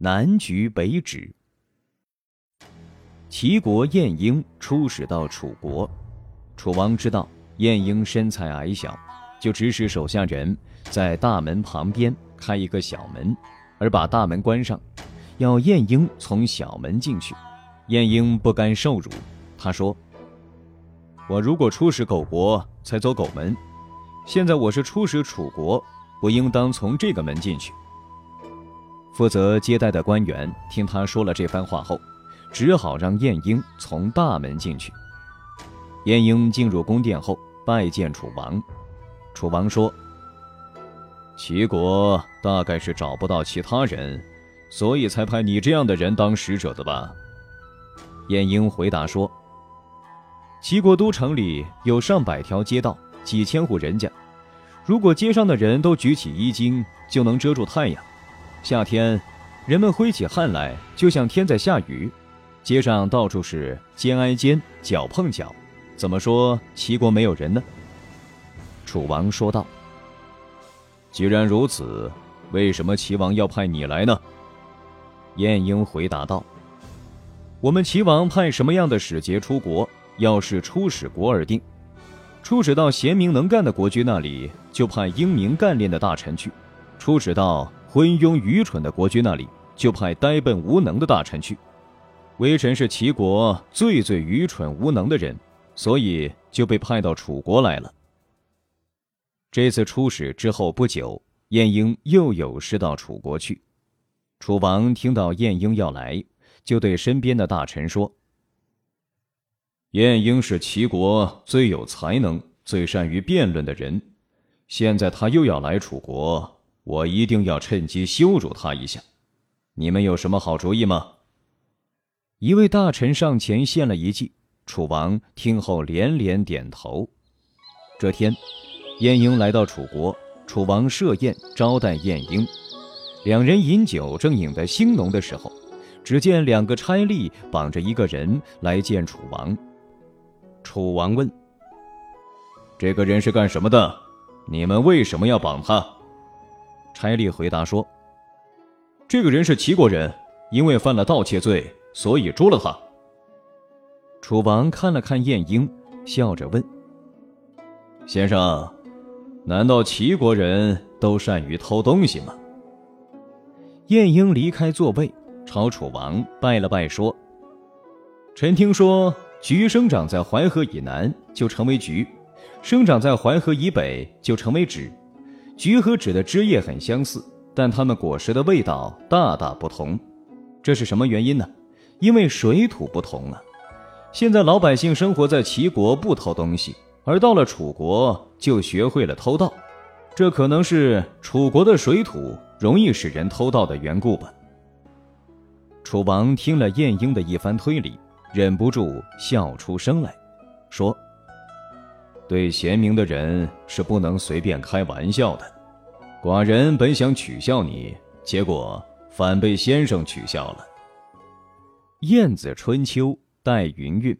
南橘北枳。齐国晏婴出使到楚国，楚王知道晏婴身材矮小，就指使手下人在大门旁边开一个小门，而把大门关上，要晏婴从小门进去。晏婴不甘受辱，他说：“我如果出使狗国才走狗门，现在我是出使楚国，不应当从这个门进去。”负责接待的官员听他说了这番话后。只好让晏婴从大门进去。晏婴进入宫殿后，拜见楚王。楚王说：“齐国大概是找不到其他人，所以才派你这样的人当使者的吧？”晏婴回答说：“齐国都城里有上百条街道，几千户人家，如果街上的人都举起衣襟，就能遮住太阳。夏天，人们挥起汗来，就像天在下雨。”街上到处是肩挨肩、脚碰脚，怎么说齐国没有人呢？楚王说道：“既然如此，为什么齐王要派你来呢？”晏婴回答道：“我们齐王派什么样的使节出国，要是出使国而定。出使到贤明能干的国君那里，就派英明干练的大臣去；出使到昏庸愚蠢的国君那里，就派呆笨无能的大臣去。”微臣是齐国最最愚蠢无能的人，所以就被派到楚国来了。这次出使之后不久，晏婴又有事到楚国去。楚王听到晏婴要来，就对身边的大臣说：“晏婴是齐国最有才能、最善于辩论的人，现在他又要来楚国，我一定要趁机羞辱他一下。你们有什么好主意吗？”一位大臣上前献了一计，楚王听后连连点头。这天，晏婴来到楚国，楚王设宴招待晏婴。两人饮酒正饮得兴浓的时候，只见两个差吏绑着一个人来见楚王。楚王问：“这个人是干什么的？你们为什么要绑他？”差吏回答说：“这个人是齐国人，因为犯了盗窃罪。”所以捉了他。楚王看了看晏婴，笑着问：“先生，难道齐国人都善于偷东西吗？”晏婴离开座位，朝楚王拜了拜，说：“臣听说，菊生长在淮河以南就成为菊，生长在淮河以北就成为枳。橘和枳的枝叶很相似，但它们果实的味道大大不同。这是什么原因呢？”因为水土不同啊，现在老百姓生活在齐国不偷东西，而到了楚国就学会了偷盗，这可能是楚国的水土容易使人偷盗的缘故吧。楚王听了晏婴的一番推理，忍不住笑出声来，说：“对贤明的人是不能随便开玩笑的。寡人本想取笑你，结果反被先生取笑了。”《燕子春秋·戴云韵》